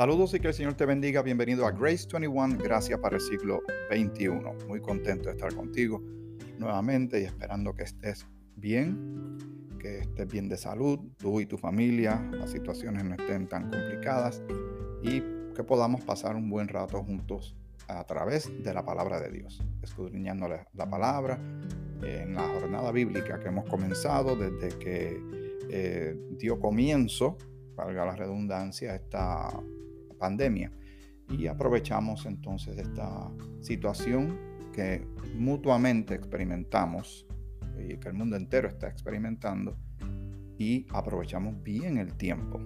Saludos y que el Señor te bendiga. Bienvenido a Grace 21, gracias para el siglo XXI. Muy contento de estar contigo nuevamente y esperando que estés bien, que estés bien de salud, tú y tu familia, las situaciones no estén tan complicadas y que podamos pasar un buen rato juntos a través de la palabra de Dios, escudriñando la palabra en la jornada bíblica que hemos comenzado desde que eh, dio comienzo, valga la redundancia, esta pandemia. Y aprovechamos entonces esta situación que mutuamente experimentamos y que el mundo entero está experimentando y aprovechamos bien el tiempo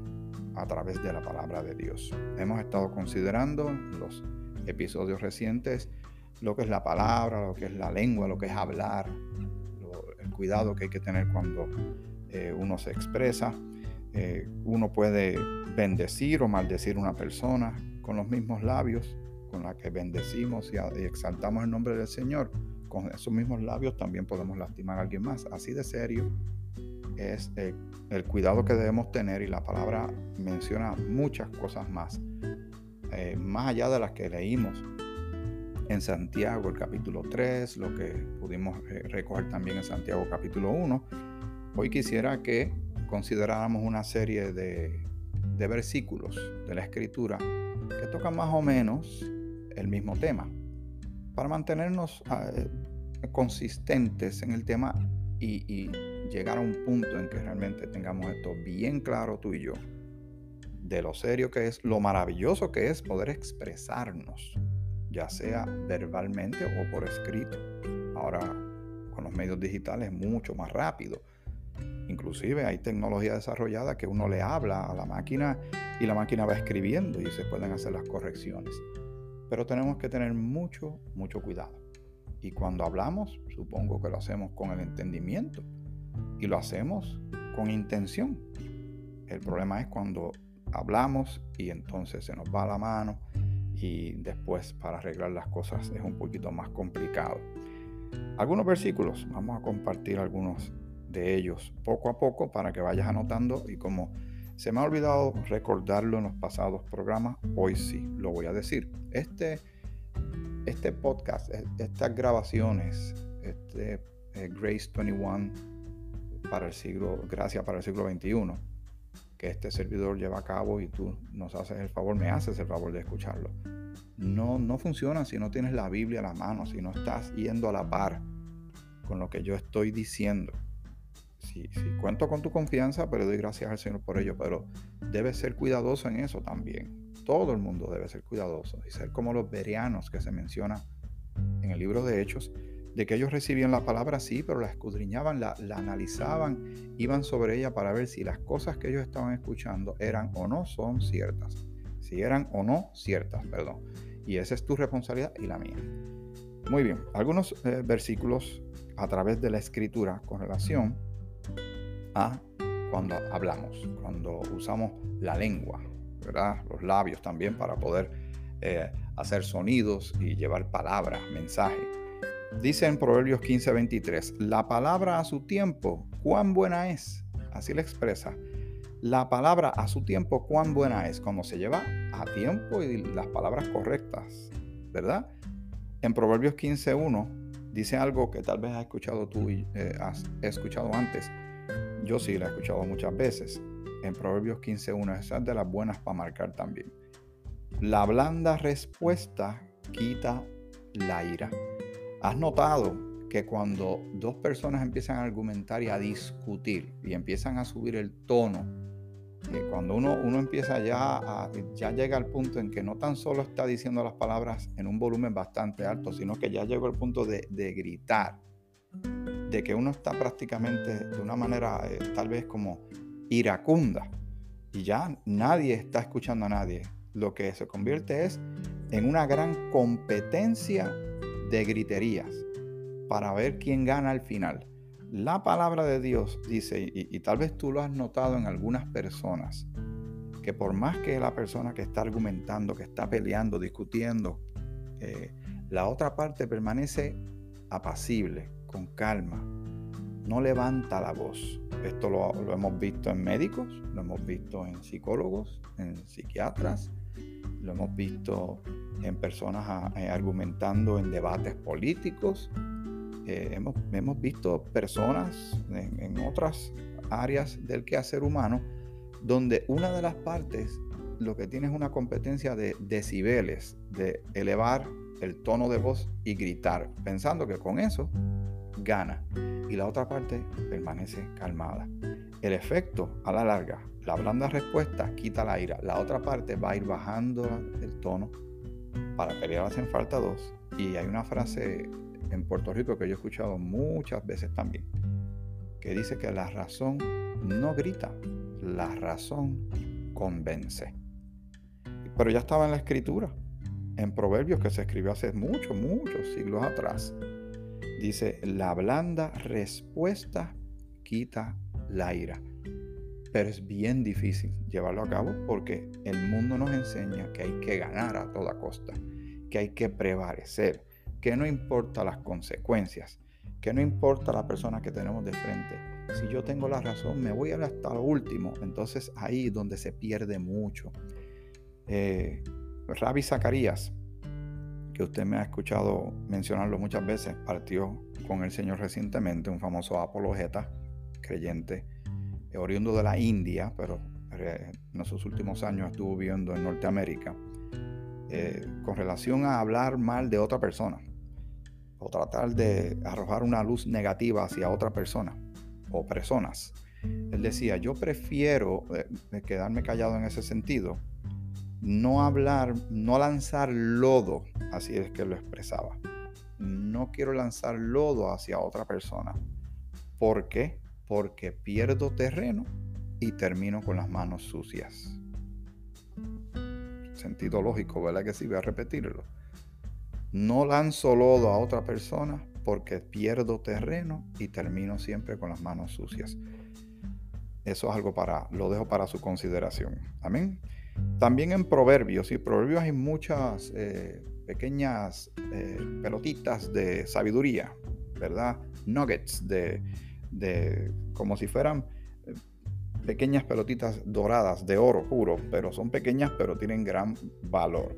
a través de la palabra de Dios. Hemos estado considerando los episodios recientes lo que es la palabra, lo que es la lengua, lo que es hablar, el cuidado que hay que tener cuando eh, uno se expresa. Eh, uno puede bendecir o maldecir a una persona con los mismos labios con la que bendecimos y, exaltamos el nombre del Señor. Con esos mismos labios también podemos lastimar a alguien más. Así de serio es el cuidado que debemos tener y la palabra menciona muchas cosas más, eh, más allá de las que leímos en Santiago el capítulo 3, lo que pudimos eh, recoger también en Santiago capítulo 1. Hoy quisiera que consideráramos una serie de, de versículos de la escritura que tocan más o menos el mismo tema, para mantenernos ah, eh, consistentes en el tema y, y, llegar a un punto en que realmente tengamos esto bien claro tú y yo, de lo serio que es, lo maravilloso que es poder expresarnos, ya sea verbalmente o por escrito. Ahora con los medios digitales es mucho más rápido Inclusive hay tecnología desarrollada que uno le habla a la máquina y la máquina va escribiendo y se pueden hacer las correcciones. Pero tenemos que tener mucho, mucho cuidado. Y cuando hablamos, supongo que lo hacemos con el entendimiento y lo hacemos con intención. El problema es cuando hablamos y entonces se nos va la mano y después para arreglar las cosas es un poquito más complicado. Algunos versículos, vamos a compartir algunos de ellos poco a poco para que vayas anotando y como se me ha olvidado recordarlo en los pasados programas, hoy sí lo voy a decir. Este, este podcast, e, estas grabaciones, este eh, Grace 21 para el siglo, gracias para el siglo XXI, que este servidor lleva a cabo y tú nos haces el favor, me haces el favor de escucharlo. No, no funciona si no tienes la Biblia a la mano, si no estás yendo a la par con lo que yo estoy diciendo si, cuento con tu confianza, pero doy gracias al Señor por ello, pero debes ser cuidadoso en eso también. Todo el mundo debe ser cuidadoso y ser como los bereanos que se menciona en el libro de Hechos, de que ellos recibían la palabra sí, pero la escudriñaban, la, la analizaban, iban sobre ella para ver si las cosas que ellos estaban escuchando eran o no son ciertas. Si eran o no ciertas, perdón. Y esa es tu responsabilidad y la mía. Muy bien, algunos eh, versículos a través de la escritura con relación a cuando hablamos, cuando usamos la lengua, ¿verdad? Los labios también para poder eh, hacer sonidos y llevar palabras, mensajes. Dice en Proverbios 15:23, la palabra a su tiempo, cuán buena es. Así le expresa. La palabra a su tiempo, cuán buena es, cuando se lleva a tiempo y las palabras correctas, ¿verdad? En Proverbios 15:1 dice algo que tal vez has escuchado tú y eh, has escuchado antes. Yo sí la he escuchado muchas veces. En Proverbios 15.1, esas de las buenas para marcar también. La blanda respuesta quita la ira. ¿Has notado que cuando dos personas empiezan a argumentar y a discutir y empiezan a subir el tono, que cuando uno, uno empieza ya a, ya llega al punto en que no tan solo está diciendo las palabras en un volumen bastante alto, sino que ya llegó al punto de, de gritar, de que uno está prácticamente de una manera eh, tal vez como iracunda y ya nadie está escuchando a nadie. Lo que se convierte es en una gran competencia de griterías para ver quién gana al final. La palabra de Dios dice, y, tal vez tú lo has notado en algunas personas, que por más que la persona que está argumentando, que está peleando, discutiendo, eh, la otra parte permanece apacible, con calma, no levanta la voz. Esto lo, hemos visto en médicos, lo hemos visto en psicólogos, en psiquiatras, lo hemos visto en personas ah, eh, argumentando en debates políticos, eh, hemos, visto personas en, en otras áreas del quehacer humano donde una de las partes lo que tiene es una competencia de decibeles, de elevar el tono de voz y gritar, pensando que con eso gana y la otra parte permanece calmada. El efecto a la larga, la blanda respuesta quita la ira, la otra parte va a ir bajando el tono. Para pelear hacen falta dos. Y hay una frase en Puerto Rico que yo he escuchado muchas veces también, que dice que la razón no grita, la razón convence. Pero ya estaba en la escritura, en Proverbios que se escribió hace muchos, muchos siglos atrás. Dice, la blanda respuesta quita la ira. Pero es bien difícil llevarlo a cabo porque el mundo nos enseña que hay que ganar a toda costa, que hay que prevalecer, que no importa las consecuencias, que no importa la persona que tenemos de frente. Si yo tengo la razón, me voy hasta lo último. Entonces ahí es donde se pierde mucho. Eh, Rabbi Zacarías, que usted me ha escuchado mencionarlo muchas veces, partió con el Señor recientemente, un famoso apologeta, creyente, oriundo de la India, pero en esos últimos años estuvo viviendo en Norteamérica, eh, con relación a hablar mal de otra persona o tratar de arrojar una luz negativa hacia otra persona o personas. Él decía, yo prefiero eh, quedarme callado en ese sentido no hablar, no lanzar lodo, así es que lo expresaba. No quiero lanzar lodo hacia otra persona. ¿Por qué? Porque pierdo terreno y termino con las manos sucias. Sentido lógico, ¿verdad que sí? Voy a repetirlo. No lanzo lodo a otra persona porque pierdo terreno y termino siempre con las manos sucias. Eso es algo para, lo dejo para su consideración. Amén. También en Proverbios, y Proverbios hay muchas eh, pequeñas eh, pelotitas de sabiduría, ¿verdad? Nuggets de, como si fueran eh, pequeñas pelotitas doradas de oro puro, pero son pequeñas pero tienen gran valor.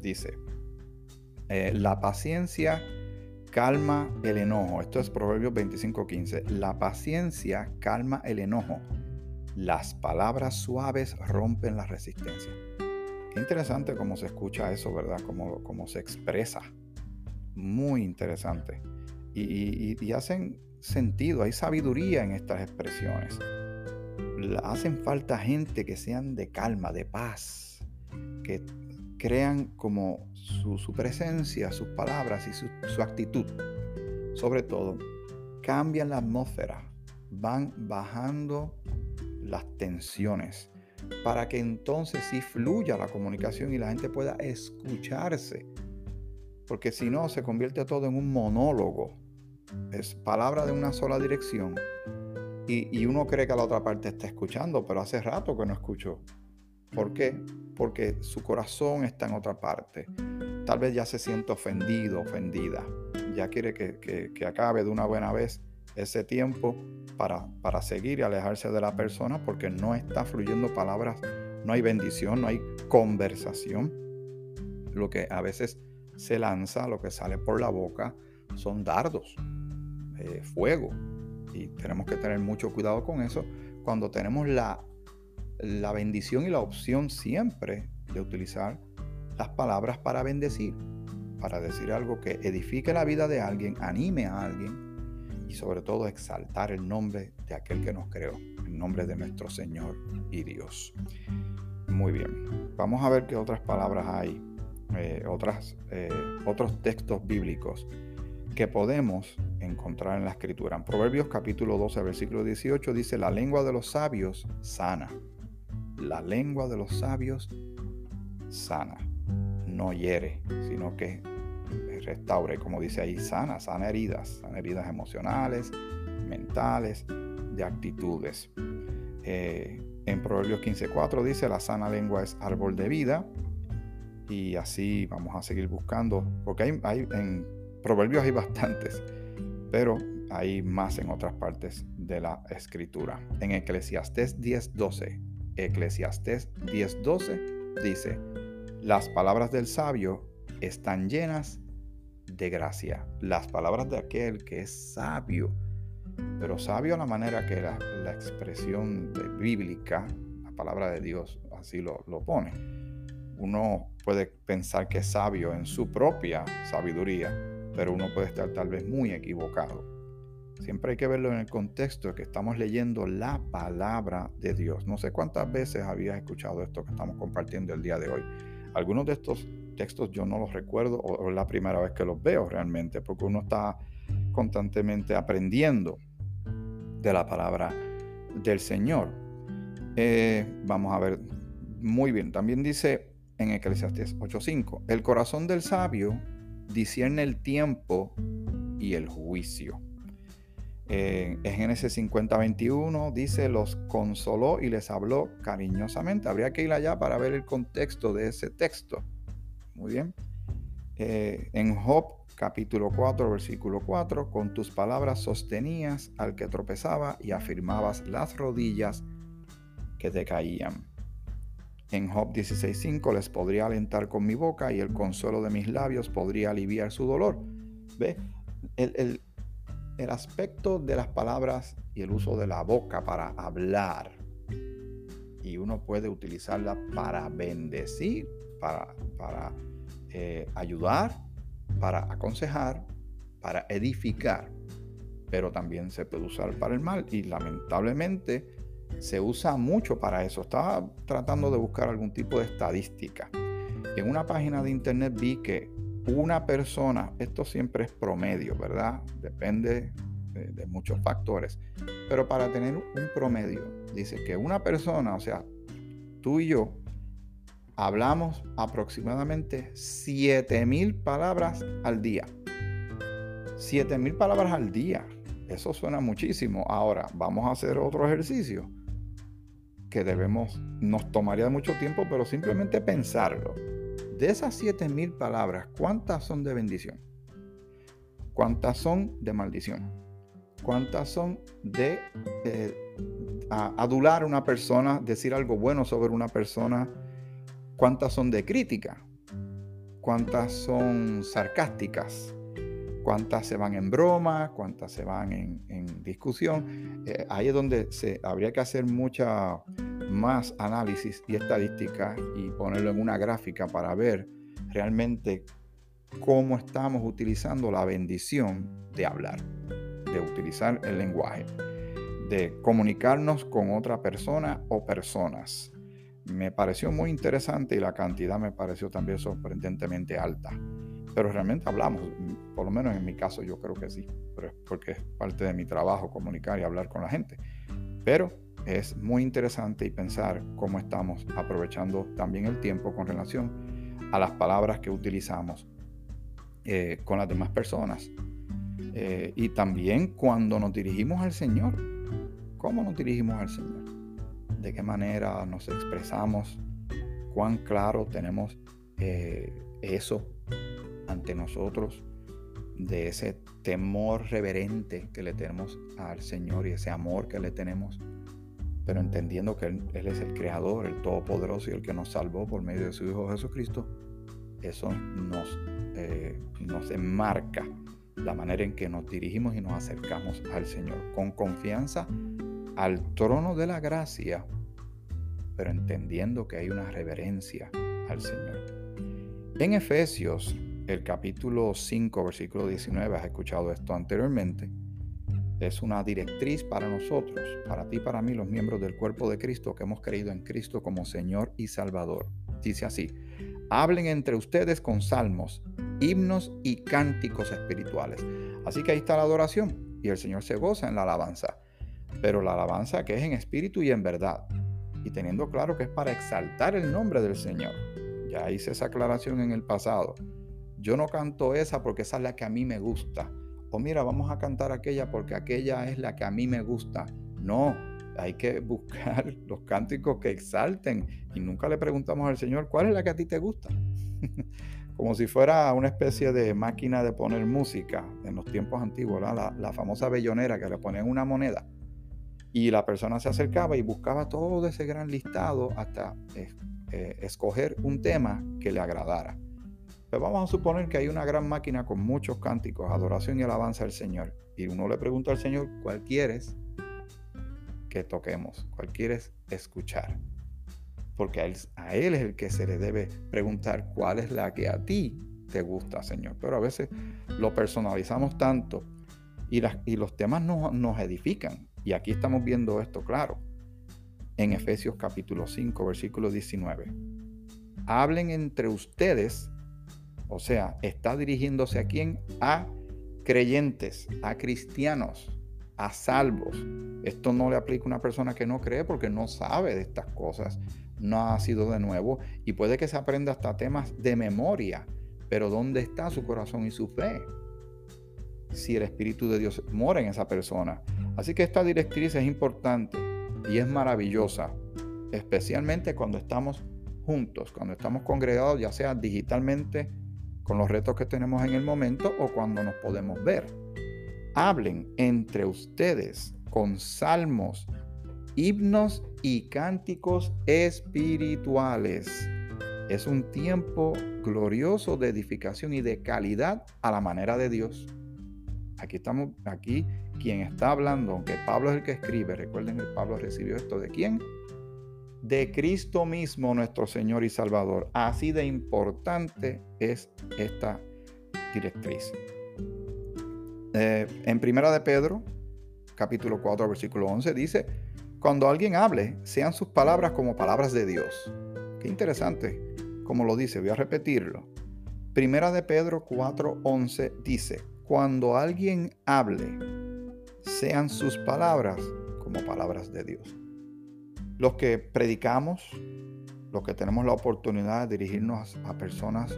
Dice, la paciencia calma el enojo. Esto es Proverbios 25:15. La paciencia calma el enojo las palabras suaves rompen la resistencia. Qué interesante cómo se escucha eso, ¿verdad? Cómo, cómo se expresa. Muy interesante. Y, hacen sentido, hay sabiduría en estas expresiones. Hacen falta gente que sean de calma, de paz, que crean como su, presencia, sus palabras y su, su actitud. Sobre todo, cambian la atmósfera, van bajando las tensiones, para que entonces sí fluya la comunicación y la gente pueda escucharse. Porque si no, se convierte todo en un monólogo. Es palabra de una sola dirección. Y, uno cree que la otra parte está escuchando, pero hace rato que no escuchó. ¿Por qué? Porque su corazón está en otra parte. Tal vez ya se siente ofendido, ofendida. Ya quiere que, que acabe de una buena vez ese tiempo para, para seguir y alejarse de la persona porque no está fluyendo palabras, no hay bendición, no hay conversación. Lo que a veces se lanza, lo que sale por la boca, son dardos, eh, fuego. Y tenemos que tener mucho cuidado con eso cuando tenemos la, la bendición y la opción siempre de utilizar las palabras para bendecir, para decir algo que edifique la vida de alguien, anime a alguien y sobre todo exaltar el nombre de aquel que nos creó, el nombre de nuestro Señor y Dios. Muy bien, vamos a ver qué otras palabras hay, eh, otras, eh, otros textos bíblicos que podemos encontrar en la escritura. En Proverbios capítulo 12, versículo 18 dice, la lengua de los sabios sana. La lengua de los sabios sana. No hiere, sino que restaure, como dice ahí, sana, sana heridas, sana heridas emocionales, mentales, de actitudes. Eh, en Proverbios 15.4 dice, la sana lengua es árbol de vida. Y así vamos a seguir buscando, porque hay, hay en Proverbios hay bastantes, pero hay más en otras partes de la escritura. En Eclesiastés 10.12, Eclesiastés 10.12 dice, Las palabras del sabio están llenas de gracia. Las palabras de aquel que es sabio. Pero sabio a la manera que la, expresión bíblica, la palabra de Dios, así lo, lo pone. Uno puede pensar que es sabio en su propia sabiduría, pero uno puede estar tal vez muy equivocado. Siempre hay que verlo en el contexto de que estamos leyendo la palabra de Dios. No sé cuántas veces habías escuchado esto que estamos compartiendo el día de hoy. Algunos de estos textos yo no los recuerdo o es la primera vez que los veo realmente, porque uno está constantemente aprendiendo de la palabra del Señor. Eh, vamos a ver, muy bien, también dice en Eclesiastes 8:5, el corazón del sabio discierne el tiempo y el juicio. en Génesis 50, 21 dice, los consoló y les habló cariñosamente. Habría que ir allá para ver el contexto de ese texto. Muy bien. Eh, en Job capítulo 4, versículo 4, con tus palabras sostenías al que tropezaba y afirmabas las rodillas que te caían. En Job 16:5 les podría alentar con mi boca y el consuelo de mis labios podría aliviar su dolor. ¿Ve? El, el aspecto de las palabras y el uso de la boca para hablar. Y uno puede utilizarla para bendecir, para, para eh, ayudar, para aconsejar, para edificar, pero también se puede usar para el mal y lamentablemente se usa mucho para eso. Estaba tratando de buscar algún tipo de estadística. En una página de internet vi que una persona, esto siempre es promedio, ¿verdad? Depende de, de muchos factores, pero para tener un promedio, dice que una persona, o sea, tú y yo, hablamos aproximadamente 7000 palabras al día. 7000 palabras al día. Eso suena muchísimo. Ahora, vamos a hacer otro ejercicio que debemos, nos tomaría mucho tiempo, pero simplemente pensarlo. De esas 7000 palabras, ¿cuántas son de bendición? ¿Cuántas son de maldición? ¿Cuántas son de eh, adular a una persona, decir algo bueno sobre una persona? ¿Cuántas son de crítica? ¿Cuántas son sarcásticas? ¿Cuántas se van en broma? ¿Cuántas se van en, discusión? Eh, ahí es donde se, habría que hacer mucha más análisis y estadística y ponerlo en una gráfica para ver realmente cómo estamos utilizando la bendición de hablar, de utilizar el lenguaje, de comunicarnos con otra persona o personas me pareció muy interesante y la cantidad me pareció también sorprendentemente alta. Pero realmente hablamos, por lo menos en mi caso yo creo que sí, porque es parte de mi trabajo comunicar y hablar con la gente. Pero es muy interesante y pensar cómo estamos aprovechando también el tiempo con relación a las palabras que utilizamos eh, con las demás personas. Eh, y también cuando nos dirigimos al Señor. ¿Cómo nos dirigimos al Señor? De qué manera nos expresamos, cuán claro tenemos eh, eso ante nosotros, de ese temor reverente que le tenemos al Señor y ese amor que le tenemos, pero entendiendo que Él, es el Creador, el Todopoderoso y el que nos salvó por medio de su Hijo Jesucristo, eso nos, eh, nos enmarca la manera en que nos dirigimos y nos acercamos al Señor. Con confianza al trono de la gracia, pero entendiendo que hay una reverencia al Señor. En Efesios, el capítulo 5, versículo 19, has escuchado esto anteriormente, es una directriz para nosotros, para ti y para mí, los miembros del cuerpo de Cristo que hemos creído en Cristo como Señor y Salvador. Dice así, hablen entre ustedes con salmos, himnos y cánticos espirituales. Así que ahí está la adoración y el Señor se goza en la alabanza pero la alabanza que es en espíritu y en verdad, y teniendo claro que es para exaltar el nombre del Señor. Ya hice esa aclaración en el pasado. Yo no canto esa porque esa es la que a mí me gusta. O mira, vamos a cantar aquella porque aquella es la que a mí me gusta. No, hay que buscar los cánticos que exalten. Y nunca le preguntamos al Señor, ¿cuál es la que a ti te gusta? Como si fuera una especie de máquina de poner música en los tiempos antiguos, la, famosa bellonera que le ponían una moneda y la persona se acercaba y buscaba todo ese gran listado hasta eh, escoger un tema que le agradara. Pero vamos a suponer que hay una gran máquina con muchos cánticos, adoración y alabanza al Señor. Y uno le pregunta al Señor, ¿cuál quieres que toquemos? ¿Cuál quieres escuchar? Porque a él, a él es el que se le debe preguntar cuál es la que a ti te gusta, Señor. Pero a veces lo personalizamos tanto y, y los temas no, nos edifican. Y aquí estamos viendo esto claro. En Efesios capítulo 5, versículo 19. Hablen entre ustedes o sea, está dirigiéndose a quién? A creyentes, a cristianos, a salvos. Esto no le aplica a una persona que no cree porque no sabe de estas cosas, no ha sido de nuevo y puede que se aprenda hasta temas de memoria. Pero ¿dónde está su corazón y su fe? Si el Espíritu de Dios mora en esa persona. Así que esta directriz es importante y es maravillosa, especialmente cuando estamos juntos, cuando estamos congregados, ya sea digitalmente con los retos que tenemos en el momento o cuando nos podemos ver. Hablen entre ustedes con salmos, himnos y cánticos espirituales. Es un tiempo glorioso de edificación y de calidad a la manera de Dios. Aquí estamos, aquí quien está hablando, aunque Pablo es el que escribe, recuerden que Pablo recibió esto de quién? de Cristo mismo nuestro Señor y Salvador. Así de importante es esta directriz. Eh, en Primera de Pedro, capítulo 4, versículo 11, dice, cuando alguien hable, sean sus palabras como palabras de Dios. Qué interesante, como lo dice, voy a repetirlo. Primera de Pedro 4, 11 dice, cuando alguien hable, sean sus palabras como palabras de Dios. Los que predicamos, los que tenemos la oportunidad de dirigirnos a personas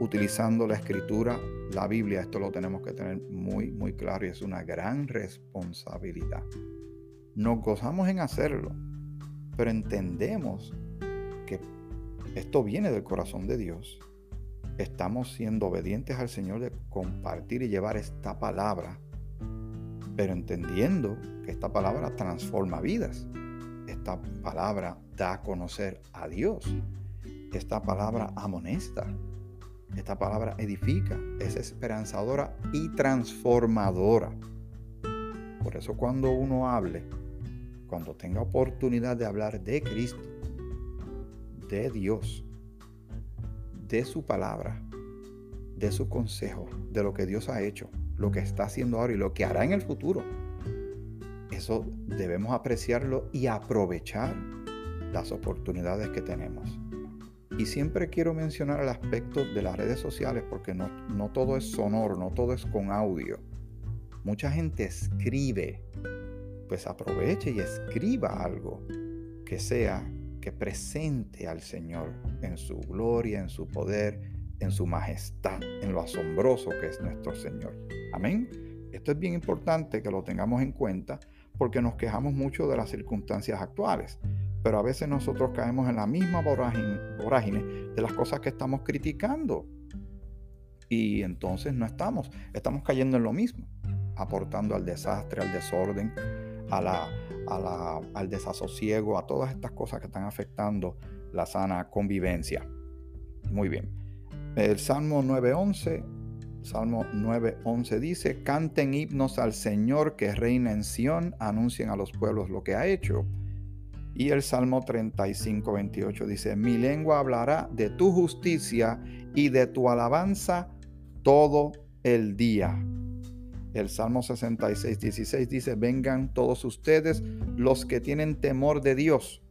utilizando la escritura, la Biblia, esto lo tenemos que tener muy, muy claro y es una gran responsabilidad. Nos gozamos en hacerlo, pero entendemos que esto viene del corazón de Dios. Estamos siendo obedientes al Señor de compartir y llevar esta palabra, pero entendiendo que esta palabra transforma vidas esta palabra da a conocer a Dios. Esta palabra amonesta. Esta palabra edifica, es esperanzadora y transformadora. Por eso cuando uno hable, cuando tenga oportunidad de hablar de Cristo, de Dios, de su palabra, de su consejo, de lo que Dios ha hecho, lo que está haciendo ahora y lo que hará en el futuro, eso debemos apreciarlo y aprovechar las oportunidades que tenemos. Y siempre quiero mencionar el aspecto de las redes sociales porque no, no todo es sonoro, no todo es con audio. Mucha gente escribe, pues aproveche y escriba algo que sea, que presente al Señor en su gloria, en su poder, en su majestad, en lo asombroso que es nuestro Señor. Amén. Esto es bien importante que lo tengamos en cuenta porque nos quejamos mucho de las circunstancias actuales, pero a veces nosotros caemos en la misma vorágine, de las cosas que estamos criticando. Y entonces no estamos, estamos cayendo en lo mismo, aportando al desastre, al desorden, a la, al desasosiego, a todas estas cosas que están afectando la sana convivencia. Muy bien. El Salmo 9.11 Salmo 9:11 dice, canten himnos al Señor que reina en Sión, anuncien a los pueblos lo que ha hecho. Y el Salmo 35:28 dice, mi lengua hablará de tu justicia y de tu alabanza todo el día. El Salmo 66:16 dice, vengan todos ustedes los que tienen temor de Dios,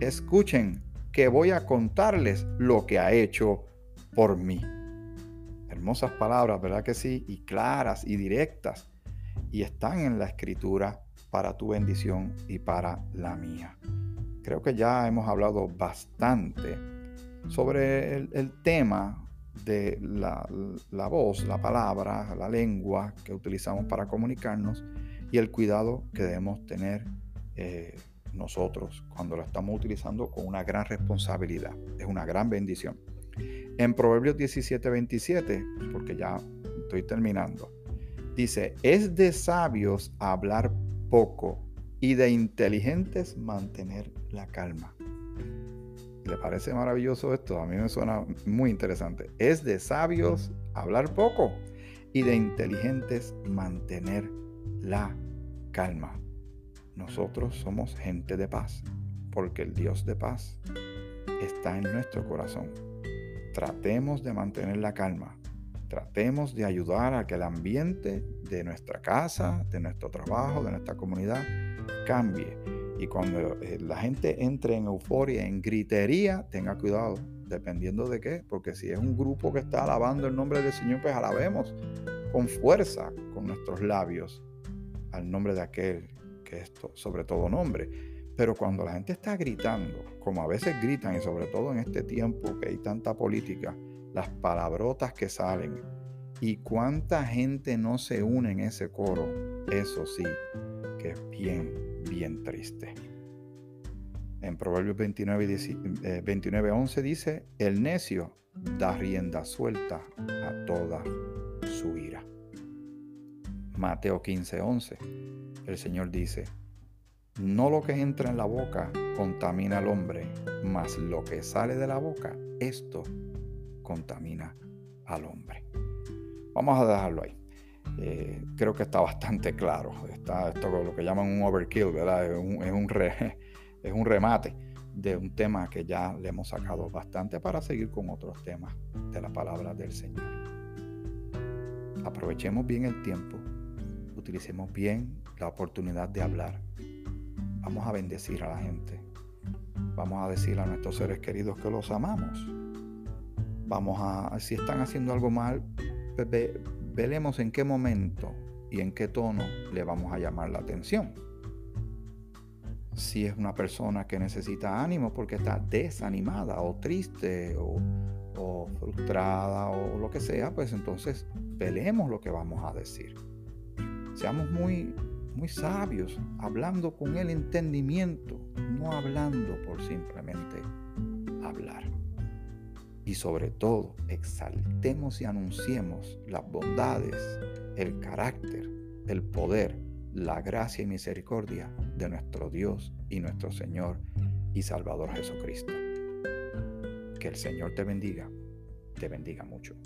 escuchen que voy a contarles lo que ha hecho por mí. Hermosas palabras, ¿verdad que sí? Y claras y directas. Y están en la escritura para tu bendición y para la mía. Creo que ya hemos hablado bastante sobre el, tema de la, voz, la palabra, la lengua que utilizamos para comunicarnos y el cuidado que debemos tener eh, nosotros cuando lo estamos utilizando con una gran responsabilidad. Es una gran bendición. En Proverbios 17, 27, porque ya estoy terminando, dice, es de sabios hablar poco y de inteligentes mantener la calma. ¿Le parece maravilloso esto? A mí me suena muy interesante. Es de sabios hablar poco y de inteligentes mantener la calma. Nosotros somos gente de paz, porque el Dios de paz está en nuestro corazón. Tratemos de mantener la calma. Tratemos de ayudar a que el ambiente de nuestra casa, de nuestro trabajo, de nuestra comunidad cambie y cuando eh, la gente entre en euforia, en gritería, tenga cuidado, dependiendo de qué, porque si es un grupo que está alabando el nombre del Señor, pues alabemos con fuerza, con nuestros labios, al nombre de aquel que es sobre todo nombre. Pero cuando la gente está gritando, como a veces gritan, y sobre todo en este tiempo que hay tanta política, las palabrotas que salen, y cuánta gente no se une en ese coro, eso sí, que es bien bien triste. En Proverbios 29, 29 11 dice, el necio da rienda suelta a toda su ira. Mateo 15, 11, el Señor dice, no lo que entra en la boca contamina al hombre, mas lo que sale de la boca, esto contamina al hombre. Vamos a dejarlo ahí. Eh, creo que está bastante claro. Está esto lo que llaman un overkill, ¿verdad? Es un, es un, es un remate de un tema que ya le hemos sacado bastante para seguir con otros temas de la palabra del Señor. Aprovechemos bien el tiempo, utilicemos bien la oportunidad de hablar. Vamos a bendecir a la gente. Vamos a decir a nuestros seres queridos que los amamos. Vamos a, si están haciendo algo mal, velemos en qué momento y en qué tono le vamos a llamar la atención. Si es una persona que necesita ánimo porque está desanimada o triste o, frustrada o lo que sea, pues entonces velemos lo que vamos a decir. Seamos muy, muy sabios, hablando con el entendimiento, no hablando por simplemente hablar y sobre todo exaltemos y anunciemos las bondades, el carácter, el poder, la gracia y misericordia de nuestro Dios y nuestro Señor y Salvador Jesucristo. Que el Señor te bendiga, te bendiga mucho.